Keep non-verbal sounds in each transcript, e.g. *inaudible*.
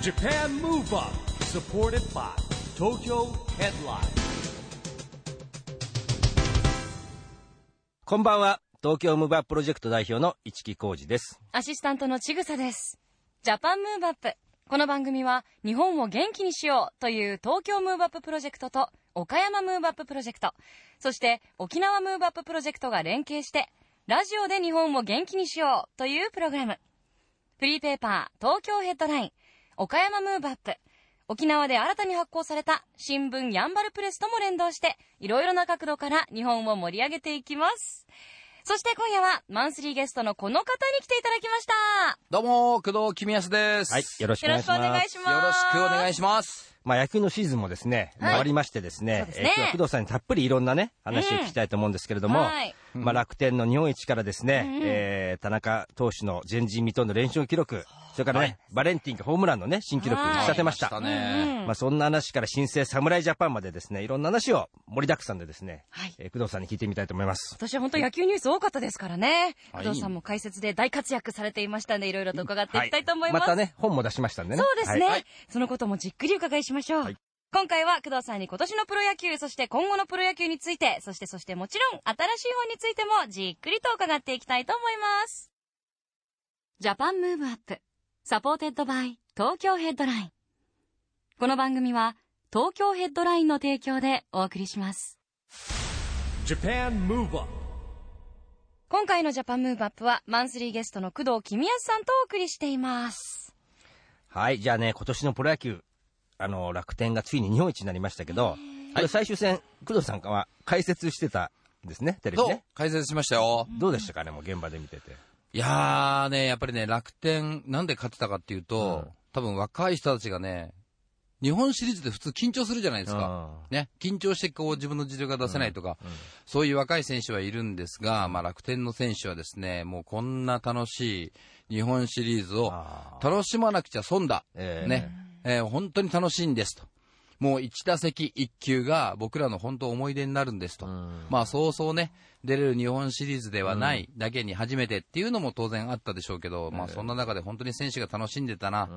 Japan Move Up supported by Tokyo Headline こんばんは。東京 Move Up プロジェクト代表の一木広治です。アシスタントのちぐさです。 Japan Move Up。この番組は日本を元気にしようという東京 Move Up プロジェクトと岡山 Move Up プロジェクト、そして沖縄 Move Up プロジェクトが連携してラジオで日本を元気にしようというプログラム。フリーペーパー東京ヘッドライン岡山ムーブアップ。沖縄で新たに発行された新聞ヤンバルプレスとも連動していろいろな角度から日本を盛り上げていきます。そして今夜はマンスリーゲストのこの方に来ていただきました。どうも、工藤公康です。はい。よろしくお願いしよろしくお願ます。いします。よろしくお願いします。まあ野球のシーズンもですね、はい終わりましてですね、すねえー今日は工藤さんにたっぷりいろんなね、話を聞きたいと思うんですけれども、はいまあ楽天の日本一からですね、うんえー田中投手の前人未到の連勝記録、それからね、バレンティンがホームランのね、新記録はい打ち立てました。来ね。まあそんな話から新生侍ジャパンまでですね、いろんな話を盛りだくさんでですね、はいえー工藤さんに聞いてみたいと思います。私は本当野球ニュース多かったですからね。はい工藤さんも解説で大活躍されていましたんで、いろいろと伺っていきたいと思います。またね、本も出しましたんでね。そうですね、はいそのこともじっくり伺いしましょう。はい今回は工藤さんに今年のプロ野球、そして今後のプロ野球について、そしてそしてもちろん新しい本についてもじっくりと伺っていきたいと思います。Japan Move Up, supported by Tokyo Headline。この番組は東京 Headline の提供でお送りします。Japan Move Up 今回の Japan Move Up はマンスリーゲストの工藤公康さんとお送りしています。はい、じゃあね、今年のプロ野球、あの、楽天がついに日本一になりましたけど、これ最終戦、工藤さんは解説してたんですね、テレビね。解説しましたよ。どうでしたかね、もう現場で見てて。いやーね、やっぱりね、楽天、なんで勝ってたかっていうと、うん多分若い人たちがね、日本シリーズで普通緊張するじゃないですか。ね、緊張してこう自分の実力が出せないとか、そういう若い選手はいるんですが、まあ楽天の選手はですね、もうこんな楽しい日本シリーズをあ楽しまなくちゃ損だ。えーね、えー本当に楽しいんですと。もう1打席1球が僕らの本当思い出になるんですと。んまあそうそうね、出れる日本シリーズではないだけに初めてっていうのも当然あったでしょうけど、まあそんな中で本当に選手が楽しんでたな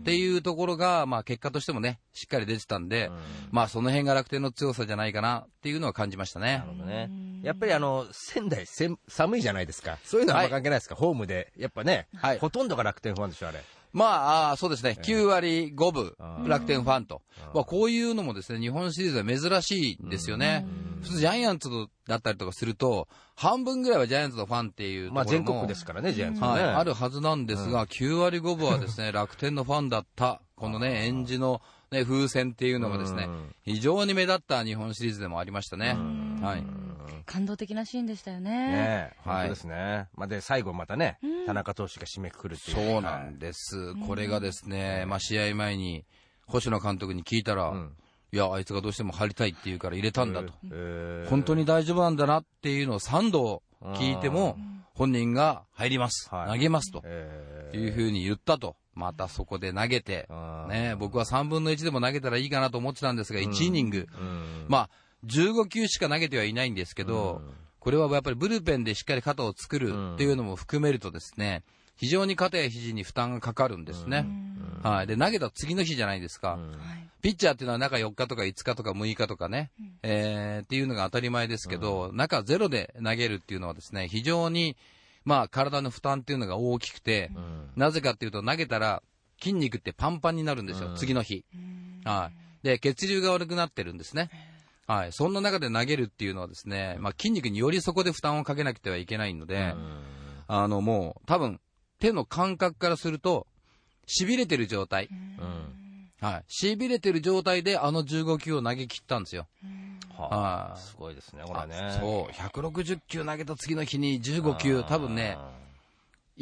っていうところが、まあ結果としてもね、しっかり出てたんで、まあその辺が楽天の強さじゃないかなっていうのは感じましたねなる。ほどね。やっぱりあの、仙台せん寒いじゃないですか。そういうのはあんま関係ないですか、ホームで。やっぱね、はいほとんどが楽天ファンでしょ、あれ。まあ、そうですね、9割5分楽天ファンと。まあ、こういうのもですね、日本シリーズは珍しいんですよね。普通ジャイアンツだったりとかすると、半分ぐらいはジャイアンツのファンっていうところもまあ全国ですからね、ジャイアンツもね。はい、あるはずなんですが、9割5分はですね、*laughs* 楽天のファンだった、このね、演じの、ね、風船っていうのがですねうん、非常に目立った日本シリーズでもありましたね。はい。感動的なシーンでしたよね。ねえ、はい本当ですね。まあ、で、最後またね、田中投手が締めくくるっていう。そうなんです。これがですね、まあ、試合前に、星野監督に聞いたら、んいや、あいつがどうしても入りたいって言うから入れたんだと。えー本当に大丈夫なんだなっていうのを3度聞いても、本人が入ります。はい投げますと。えーいうふうに言ったと。またそこで投げてね、僕は3分の1でも投げたらいいかなと思ってたんですが、1イニング、うんまあ、15球しか投げてはいないんですけど、これはやっぱりブルペンでしっかり肩を作るっていうのも含めるとですね、非常に肩や肘に負担がかかるんですね。はい。で、投げた次の日じゃないですか。ピッチャーっていうのは中4日とか5日とか6日とかね、えーっていうのが当たり前ですけど、中ゼロで投げるっていうのはですね、非常に、まあ、体の負担っていうのが大きくて、なぜかっていうと投げたら筋肉ってパンパンになるんですよ、次の日。はい。で、血流が悪くなってるんですね。はい。そんな中で投げるっていうのはですね、まあ、筋肉によりそこで負担をかけなくてはいけないので、あの、もう、多分、手の感覚からすると、痺れてる状態。はい。痺れてる状態であの15球を投げ切ったんですよ。ははいあすごいですね、これね。そう。160球投げた次の日に15球、多分ね、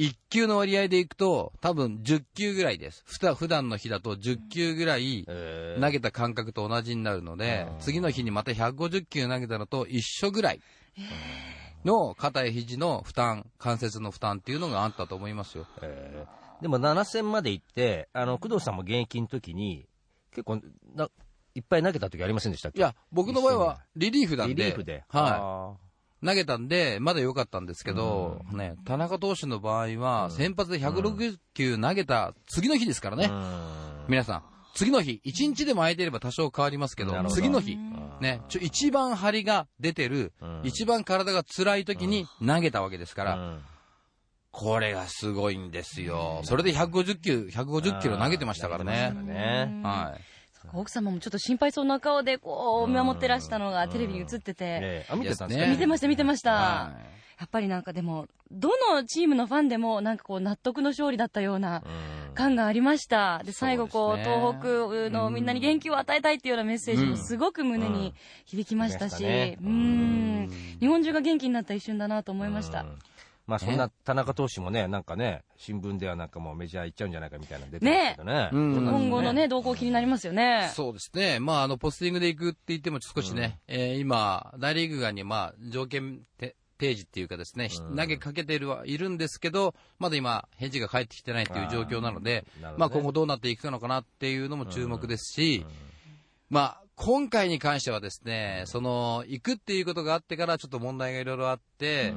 1球の割合でいくと、多分10球ぐらいです。ふた普段の日だと10球ぐらいえー。投げた感覚と同じになるので、次の日にまた150球投げたのと一緒ぐらいの肩や肘の負担、関節の負担っていうのがあったと思いますよ。えー。でも7戦まで行って、あの、工藤さんも現役の時に、結構ないっぱい投げた時ありませんでしたっけ？いや、僕の場合はリリーフなんで、リリーフで。は投げたんで、まだ良かったんですけど、ね、田中投手の場合は、先発で160球投げた次の日ですからね。皆さん、次の日、1日でも空いてれば多少変わりますけど、ど次の日、ね、ちょ一番張りが出てる、うん一番体が辛い時に投げたわけですから、うんこれがすごいんですよ。それで150球、150キロ投げてましたからね。ね。はい。奥様もちょっと心配そうな顔でこう見守ってらしたのがテレビに映ってて、見てた？んですかね見てました見てました、はやっぱりなんかでもどのチームのファンでもなんかこう納得の勝利だったようなうん。感がありました。で最後こう東北のみんなに元気を与えたいっていうようなメッセージもすごく胸に響きましたし、うんね。うん。日本中が元気になった一瞬だなと思いました、うんまあそんな田中投手もね、なんかね、新聞ではなんかもうメジャー行っちゃうんじゃないかみたいなの出てますけどね。うんどうなん。ですか今後のね動向気になりますよね。そうですね。まあ、あの、ポスティングで行くって言っても少しね、えー今、大リーグ側に、まあ、条件て提示っていうかですね、うん。投げかけてるはいるんですけど、まだ今、返事が返ってきてないっていう状況なので、あね。まあ、今後どうなっていくのかなっていうのも注目ですし、まあ、今回に関してはですね、その、行くっていうことがあってからちょっと問題がいろいろあって、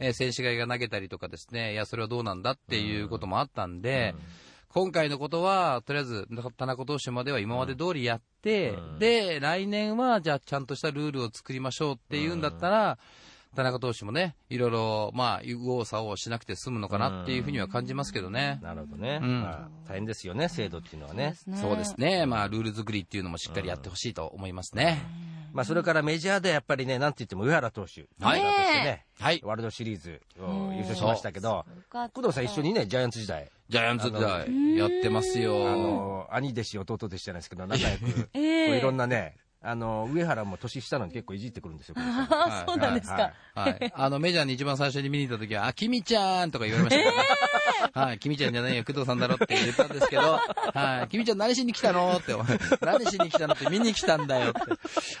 えー選手がいが投げたりとかですね、いや、それはどうなんだっていうこともあったんで、今回のことは、とりあえず、田中投手までは今まで通りやって、うんで、来年は、じゃあ、ちゃんとしたルールを作りましょうっていうんだったら、田中投手もね、いろいろ、まあ、右往左往しなくて済むのかなっていうふうには感じますけどね。なるほどね。うんまあ大変ですよね、制度っていうのはね。そうですね。まあ、ルール作りっていうのもしっかりやってほしいと思いますね。まあそれからメジャーでやっぱりね、なんて言っても上原投手、はい。ね、はい。ワールドシリーズを優勝しましたけど、工藤さん一緒にね、ジャイアンツ時代、ジャイアンツ時代、やってますよ。あの、兄弟子、弟弟子じゃないですけど、仲良く、*laughs* こうええいろんなね、あの、上原も年下なのに結構いじってくるんですよ、工藤さんあそうなんですか、はいはい。*laughs* あの、メジャーに一番最初に見に行った時は、あ、君ちゃんとか言われましたからね。はい。君ちゃんじゃないよ、工藤さんだろって言ったんですけど、*laughs* はい。君ちゃん何しに来たのって、お *laughs* 前何しに来たのって見に来たんだよって。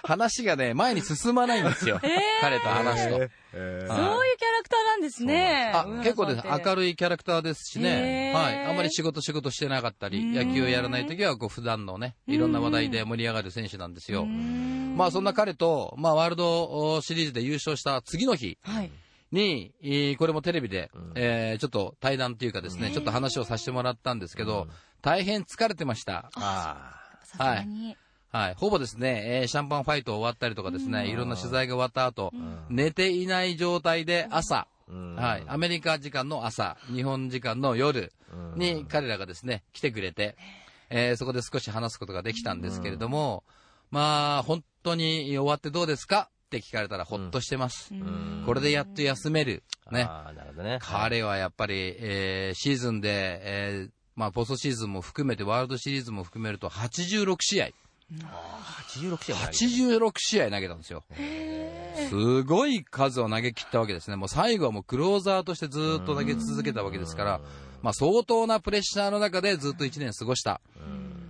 話がね、前に進まないんですよ。彼と話すと。えーそういうキャラクターなんですね。あ、結構です。明るるいキャラクターですしね。はい。あんまり仕事仕事してなかったり、野球をやらない時は、こう、普段のね、いろんな話題で盛り上がる選手なんですよ。まあ、そんな彼と、まあ、ワールドシリーズで優勝した次の日はい。に、えーこれもテレビで、えーちょっと対談っていうかですね、ちょっと話をさせてもらったんですけど、大変疲れてました。あさすがに、はい。ほぼですね、えーシャンパンファイト終わったりとかですね、いろんな取材が終わった後、寝ていない状態で朝、うんはい。アメリカ時間の朝、日本時間の夜に彼らがですね、来てくれて、えーそこで少し話すことができたんですけれども、まあ、本当に終わってどうですか？って聞かれたらほっとしてます。これでやっと休める。ね。るほどね。彼はやっぱり、えーシーズンで、えーまあ、ポストシーズンも含めて、ワールドシリーズも含めると、86試合、86試合も投げて86試合投げたんですよ。すごい数を投げ切ったわけですね。もう最後はもうクローザーとしてずーっと投げ続けたわけですから、まあ相当なプレッシャーの中でずっと1年過ごした。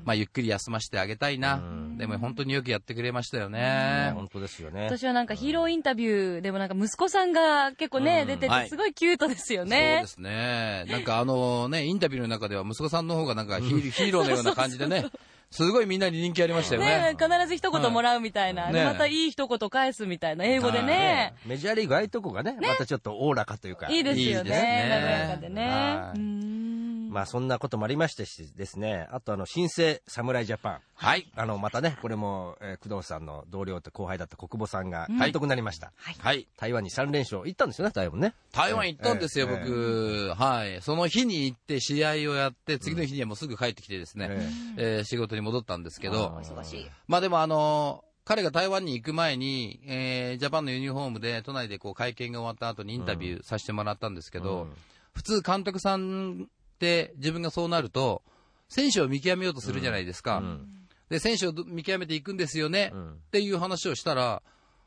まあゆっくり休ませてあげたいな。でも本当によくやってくれましたよね。本当ですよね。私はなんかヒーローインタビューでもなんか息子さんが結構ね、出てはいてすごいキュートですよそうねで。すね。なんかあのね、インタビューの中では息子さんの方がなんかヒー *laughs* ヒーローのような感じでね、すごいみんなに人気ありましたよねね。必ず一言もらうみたいな、はいねでまたいい一言返すみたいな、英語でね。メジャーリーグああいうとこがね、またちょっとおおらかというか。いいですよいいですねね。和やかでね。はいうーんまあそんなこともありましたしですね、あとあの、新生侍ジャパン。はい。あの、またね、これも、えー工藤さんの同僚と後輩だった国母さんがうん監督になりました。はい。台湾に3連勝。行ったんですよね、台湾ね。台湾行ったんですよ、ええ僕。はい。その日に行って試合をやって、次の日にはもうすぐ帰ってきてですね、ええー仕事に戻ったんですけど、忙しい。まあでもあのー彼が台湾に行く前に、えージャパンのユニフォームで都内でこう会見が終わった後にインタビューさせてもらったんですけど、うん普通監督さんって自分がそうなると、選手を見極めようとするじゃないですか。うん。で、選手を見極めていくんですよね、うん。っていう話をしたら、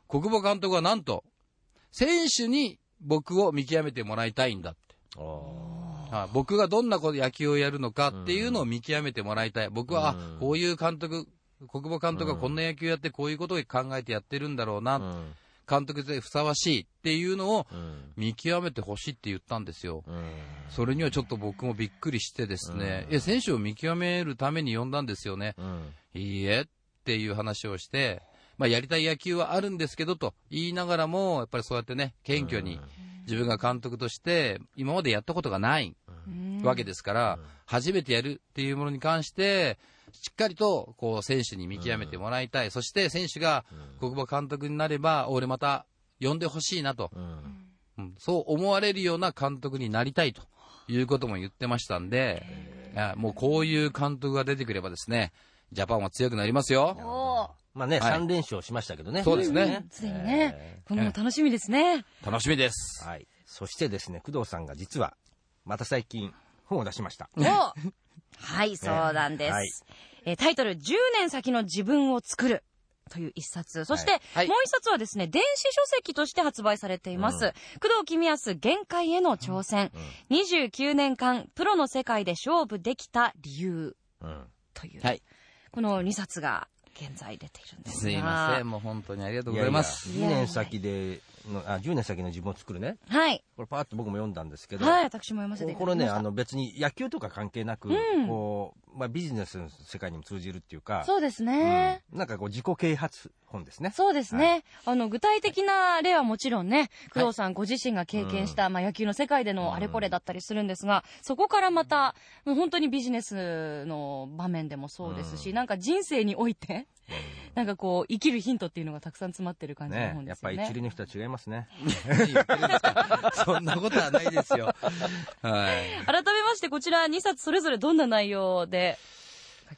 国母監督はなんと、選手に僕を見極めてもらいたいんだって。おはい僕がどんなこと野球をやるのかっていうのを見極めてもらいたい。僕は、あうん。こういう監督、国母監督がこんな野球やってこういうことを考えてやってるんだろうな、監督でふさわしいっていうのをうん。見極めてほしいって言ったんですよ。うん。それにはちょっと僕もびっくりしてですね、え、選手を見極めるために呼んだんですよね。うん。いいえっていう話をして、まあやりたい野球はあるんですけどと言いながらも、やっぱりそうやってね、謙虚に自分が監督として今までやったことがないわけですから、初めてやるっていうものに関して、しっかりと、こう、選手に見極めてもらいたい。そして、選手が、国母監督になれば、俺また、呼んでほしいなと、うん。うん。そう思われるような監督になりたいと。いうことも言ってましたんで、もうこういう監督が出てくればですね、ジャパンは強くなりますよ。まあね、はい。3連勝しましたけどね。そうですね。すでにね、このも楽しみですね。楽しみです。はい。そしてですね、工藤さんが実は、また最近、本を出しました。*laughs* おはい、そうなんです。はいえータイトル、10年先の自分を作る。という一冊。そして、はいもう一冊はですね、電子書籍として発売されています。工藤公康限界への挑戦。29年間、プロの世界で勝負できた理由。うん。という、はい。この2冊が現在出ているんですがすいません、もう本当にありがとうございます。いやいや2年先での、あ、10年先の自分を作るね。はい。これパーッと僕も読んだんですけど、はい、私も読ませていたこれね、だきました。あの別に野球とか関係なく、うん。こう、まあビジネスの世界にも通じるっていうか、そうですね。うん。なんかこう自己啓発本ですね。そうですね、あの、具体的な例はもちろんね、工藤さんご自身が経験した、まあ、野球の世界でのあれこれだったりするんですが、そこからまた、もう本当にビジネスの場面でもそうですし、うん。なんか人生において、なんかこう、生きるヒントっていうのがたくさん詰まってる感じのねやっぱ本ですよね。り一流の人は違いますね。そんなことはないですよ。はい。改めまして、こちら2冊それぞれどんな内容で、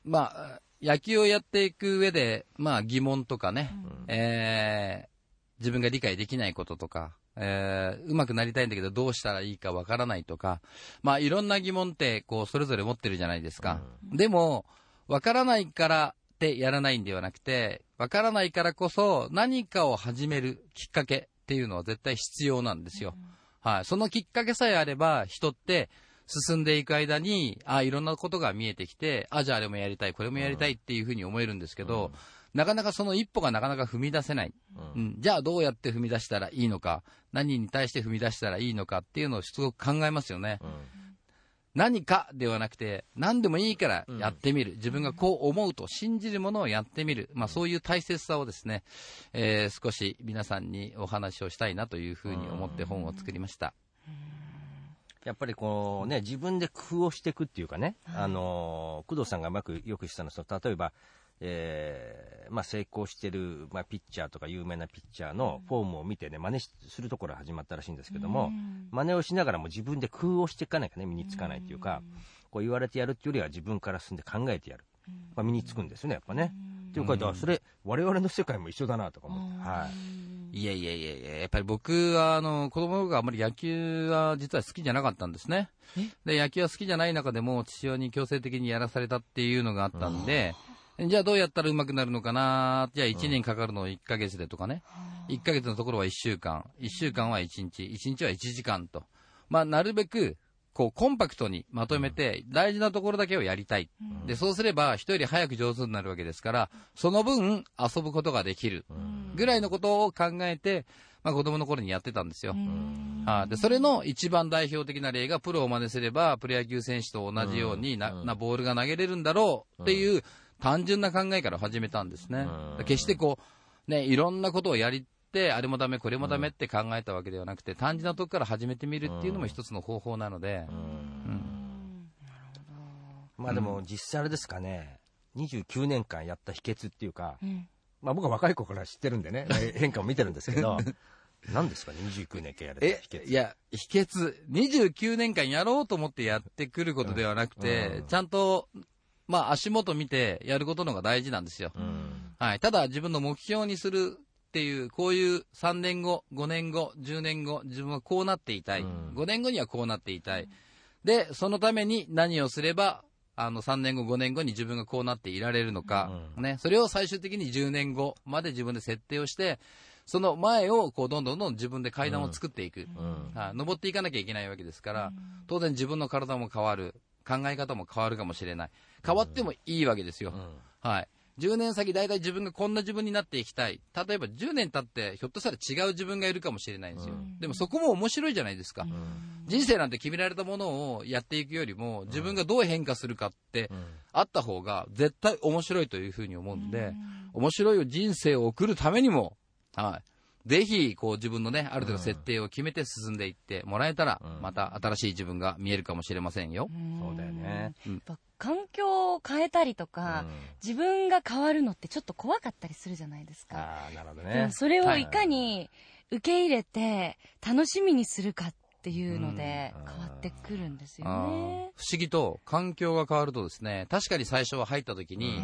まあ、野球をやっていく上で、まあ疑問とかね、えー自分が理解できないこととか、えー、上手くなりたいんだけどどうしたらいいかわからないとか、まあいろんな疑問ってこうそれぞれ持ってるじゃないですか。でも、わからないからってやらないんではなくて、わからないからこそ何かを始めるきっかけっていうのは絶対必要なんですよ。はい。そのきっかけさえあれば、人って進んでいく間に、あいろんなことが見えてきて、あ、じゃああれもやりたい、これもやりたいっていうふうに思えるんですけど、なかなかその一歩がなかなか踏み出せない。うん、じゃあどうやって踏み出したらいいのか、何に対して踏み出したらいいのかっていうのをすごく考えますよね。何かではなくて、何でもいいからやってみる。自分がこう思うと信じるものをやってみる。まあそういう大切さをですね、えー少し皆さんにお話をしたいなというふうに思って本を作りました。やっぱりこうね、自分で工夫をしていくっていうかね、あのー工藤さんがうまくよくしたのは、例えば、えーまあ、成功してる、まあ、ピッチャーとか有名なピッチャーのフォームを見てね、真似しするところが始まったらしいんですけども、真似をしながらも自分で工夫をしていかないかね、身につかないっていうか、こう言われてやるっていうよりは自分から進んで考えてやる。まあ、身につくんですよね、やっぱね。っていうか、それ、我々の世界も一緒だなとか思って。はい。いやいやいやいや、やっぱり僕は、あの、子供の頃あんまり野球は実は好きじゃなかったんですね。で、野球は好きじゃない中でも父親に強制的にやらされたっていうのがあったんで、じゃあどうやったら上手くなるのかなじゃあ1年かかるのを1ヶ月でとかね。1ヶ月のところは1週間。1週間は1日。1日は1時間と。まあ、なるべく、こう、コンパクトにまとめて、大事なところだけをやりたい。で、そうすれば、人より早く上手になるわけですから、その分、遊ぶことができる。ぐらいのことを考えて、まあ、子供の頃にやってたんですよ。はいで、それの一番代表的な例が、プロを真似すれば、プロ野球選手と同じようにな、なボールが投げれるんだろうっていう、単純な考えから始めたんですね。決してこう、ね、いろんなことをやりって、あれもダメ、これもダメって考えたわけではなくて、単純なとこから始めてみるっていうのも一つの方法なので、まあでも実際あれですかね、29年間やった秘訣っていうか、ん。まあ僕は若い子から知ってるんでね、え *laughs* 変化を見てるんですけど、何ですかね、29年間やれたえ秘訣。いや、秘訣、29年間やろうと思ってやってくることではなくて、うん。ちゃんと、まあ足元見てやることのが大事なんですよ。うんはい。ただ自分の目標にするっていう、こういう3年後、5年後、10年後、自分はこうなっていたい。うん5年後にはこうなっていたい。で、そのために何をすれば、あの、3年後、5年後に自分がこうなっていられるのか、ね。それを最終的に10年後まで自分で設定をして、その前を、こう、どんどんどん自分で階段を作っていく。うんはい登っていかなきゃいけないわけですから、当然自分の体も変わる。考え方も変わるかもしれない。変わってもいいわけですよ。はい。10年先、大体自分がこんな自分になっていきたい。例えば10年経って、ひょっとしたら違う自分がいるかもしれないんですよ。でもそこも面白いじゃないですか。人生なんて決められたものをやっていくよりも、自分がどう変化するかって、あった方が絶対面白いというふうに思うんで、面白い人生を送るためにも、はい。ぜひ、こう自分のね、ある程度設定を決めて進んでいってもらえたら、うんまた新しい自分が見えるかもしれませんよ。そうだよね。やっぱ環境を変えたりとか、自分が変わるのってちょっと怖かったりするじゃないですか。ああ、なるほどでねも。それをいかに受け入れて楽しみにするかっていうのでうん変わってくるんですよあーね。不思議と環境が変わるとですね、確かに最初は入った時に、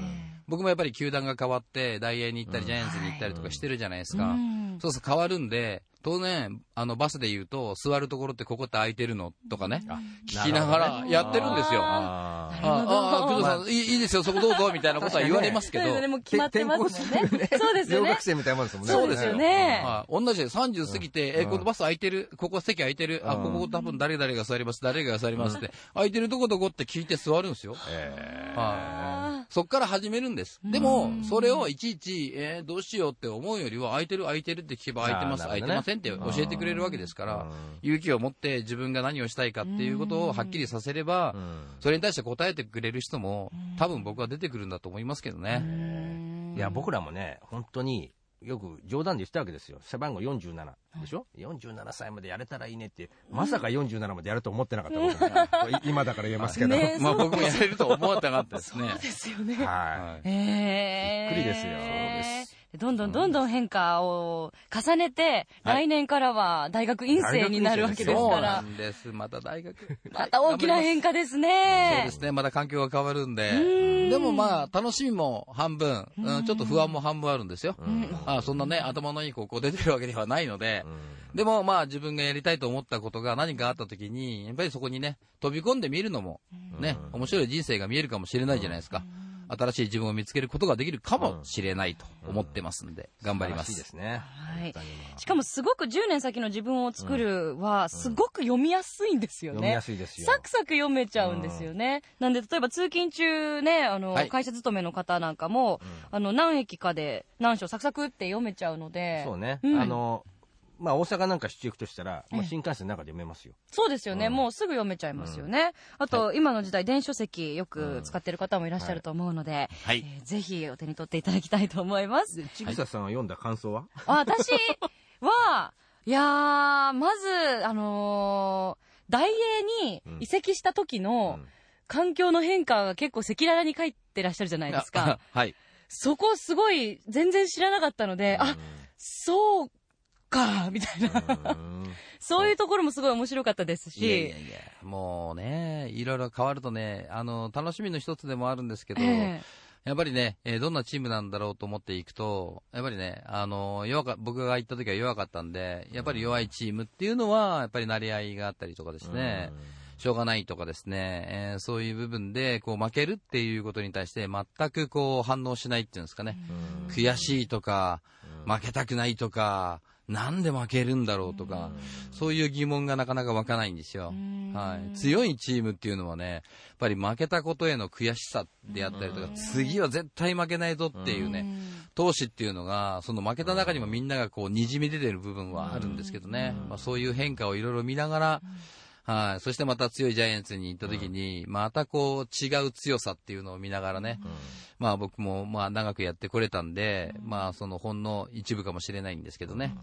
僕もやっぱり球団が変わって、大英に行ったり、ジャイアンツに行ったりとかしてるじゃないですか。うんそうそう、変わるんで、当然、あの、バスで言うと、座るところってここって空いてるのとかね、聞きながらやってるんですよ。ああ工藤さん、いいいいですよ、そこどうぞ、みたいなことは言われますけど。*laughs* そうです、ね、もう決まってますもんね。そうですよね。学。生みたいなもんですもんね。そうですよね。はい。同じで30過ぎて、え、うん。このバス空いてる、ここ席空いてる、あ、うん。ここ多分誰々が座ります、誰々が座りますって、空いてるとこどこって聞いて座るんですよ。えあそっから始めるんです。でも、それをいちいち、えーどうしようって思うよりは、空いてる空いてるって聞けば空いてます、空いてませんって教えてくれるわけですからうん、勇気を持って自分が何をしたいかっていうことをはっきりさせればそれに対して答えてくれる人も、多分僕は出てくるんだと思いますけどね。いや、僕らもね、本当によく冗談で言ってたわけですよ。背番号47でしょ、?47 歳までやれたらいいねって、まさか47までやると思ってなかった僕もい今だから言えますけど。ねまあ僕もやれると思ってなかったですね。ーですよね。ははいえーびっくりですよそうでどんどんどんどん変化を重ねて、はい来年からは大学院生になるわけですそうなから、んです。また大学。また大きな変化ですそうねで。すね。また環境が変わるんんで。でもまあ、楽しみも半分、うん、ちょっと不安も半分あるんですよ。うんあそんなね、頭のいい高校出てるわけではないのででもまあ自分がやりたいと思ったことが何かあった時に、やっぱりそこにね、飛び込んでみるのも、ね、面白い人生が見えるかもしれないじゃないですか。新しい自分を見つけることができるかもしれないと思ってますんで、頑張りま。素晴らしいですすね。はいしかもすごく10年先の自分を作るは、すごく読みやすいんですよね読みや。すいですよ。サクサク読めちゃうんですよね。なんで、例えば通勤中ね、あの、はい会社勤めの方なんかも、あの、何駅かで何章サクサクって読めちゃうので。そうね。うんあの、まあ大阪なんか出張行くとしたら、もう新幹線の中で読めますよ。そうですよね、うん。もうすぐ読めちゃいますよね。あと、今の時代、電子書籍よく使ってる方もいらっしゃると思うので、はい。えーぜひお手に取っていただきたいと思います。で、ちぐささんは読んだ感想は？あ私？は、いやー、まず、あのー大英に移籍した時のうん。環境の変化が結構赤裸々に書いてらっしゃるじゃないですか。はい。そこすごい全然知らなかったので、あ、そうか、みたいな。うんそういうところもすごい面白かったですし。いやいやいや、もうね、いろいろ変わるとね、あの、楽しみの一つでもあるんですけど、えやっぱりね、えーどんなチームなんだろうと思っていくと、やっぱりね、あの、弱か、僕が行った時は弱かったんで、やっぱり弱いチームっていうのは、やっぱり成り合いがあったりとかですね、しょうがないとかですね、えーそういう部分で、こう負けるっていうことに対して全くこう反応しないっていうんですかね。うん悔しいとか、負けたくないとか、なんで負けるんだろうとか、そういう疑問がなかなか湧かないんですよ。はい。強いチームっていうのはね、やっぱり負けたことへの悔しさであったりとか、次は絶対負けないぞっていうね、闘志っていうのが、その負けた中にもみんながこう、滲み出てる部分はあるんですけどね、まあそういう変化をいろいろ見ながら、はい。そしてまた強いジャイアンツに行った時に、またこう、違う強さっていうのを見ながらね、まあ僕もまあ長くやってこれたんで、まあそのほんの一部かもしれないんですけどね、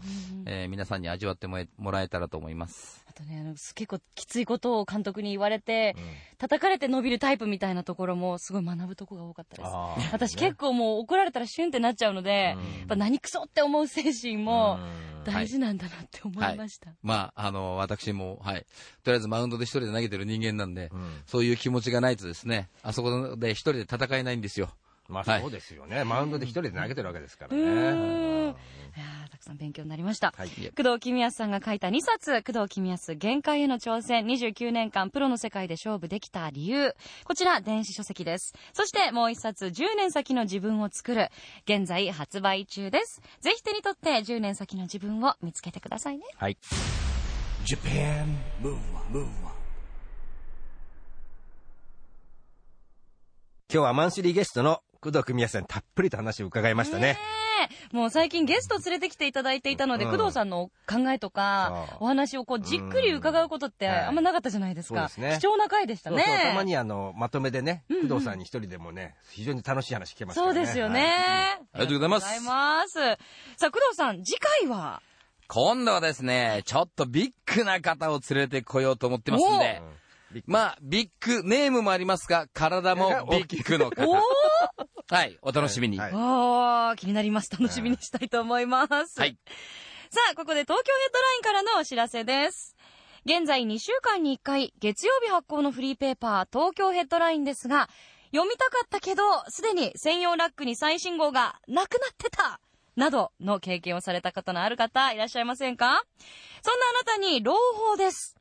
えー皆さんに味わってもらえたらと思います。あとね、あの結構きついことを監督に言われて、叩かれて伸びるタイプみたいなところもすごい学ぶとこが多かったです。私結構もう怒られたらシュンってなっちゃうので、やっぱ何クソって思う精神も大事なんだなって思いました。まあ、あの、私も、はい。とりあえずマウンドで一人で投げてる人間なんで、うんそういう気持ちがないとですね、あそこで一人で戦えないんですよ。まはいあそうですよね。マウンドで一人で投げてるわけですからね。いやーたくさん勉強になりました。はい。工藤公康さんが書いた2冊、工藤公康限界への挑戦、29年間プロの世界で勝負できた理由。こちら、電子書籍です。そしてもう1冊、10年先の自分を作る。現在発売中です。ぜひ手に取って10年先の自分を見つけてくださいね。はい。Japan Move Move. 今日はマンスリーゲストの工工藤組康さんにたっぷりと話を伺いましたね。もう最近ゲスト連れてきていただいていたので、うん工藤さんの考えとかお話をこうじっくり伺うことってあんまなかったじゃないですか。そうですね貴重な回でしたね。そうそう、たまにあの、まとめでね、うんうん工藤さんに一人でもね、非常に楽しい話聞けますからね。そうですよね。はいありがとうございますありがとうございます。さあ、工藤さん、次回は？今度はですね、ちょっとビッグな方を連れてこようと思ってますんで、うんまあ、ビッグネームもありますが、体もビッグの方。*laughs* はい、お楽しみに。はいおー気になります。楽しみにしたいと思います。はい。さあ、ここで東京ヘッドラインからのお知らせです。現在2週間に1回、月曜日発行のフリーペーパー、東京ヘッドラインですが、読みたかったけど、すでに専用ラックに最新号がなくなってたなどの経験をされた方のある方、いらっしゃいませんか？そんなあなたに朗報です。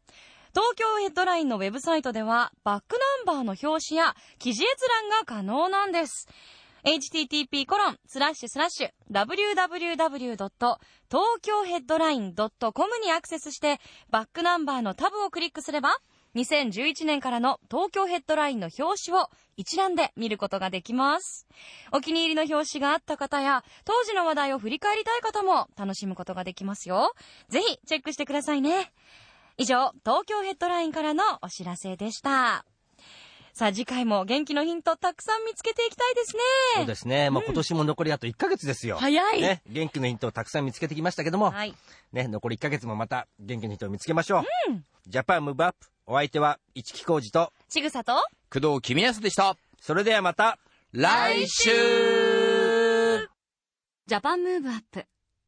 東京ヘッドラインのウェブサイトでは、バックナンバーの表紙や記事閲覧が可能なんです。Http コロンスラッシュスラッシュ www.tokyoheadline.com にアクセスしてバックナンバーのタブをクリックすれば2011年からの東京ヘッドラインの表紙を一覧で見ることができます。お気に入りの表紙があった方や当時の話題を振り返りたい方も楽しむことができますよ。ぜひチェックしてくださいね。以上、東京ヘッドラインからのお知らせでした。さあ次回も元気のヒントたくさん見つけていきたいですね。そうですね。もう今年も残りあと1ヶ月ですよ。早いね。元気のヒントをたくさん見つけてきましたけども、はい。ね、残り1ヶ月もまた元気のヒントを見つけましょう。 Japan Move Up。お相手は一木広治と、ちぐさと、工藤公康でした。それではまた、来週 Japan Move Up,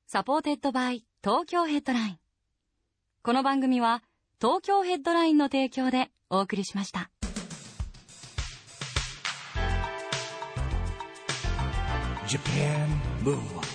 supported by Tokyo Headline。この番組は東京 Headline の提供でお送りしました。and move.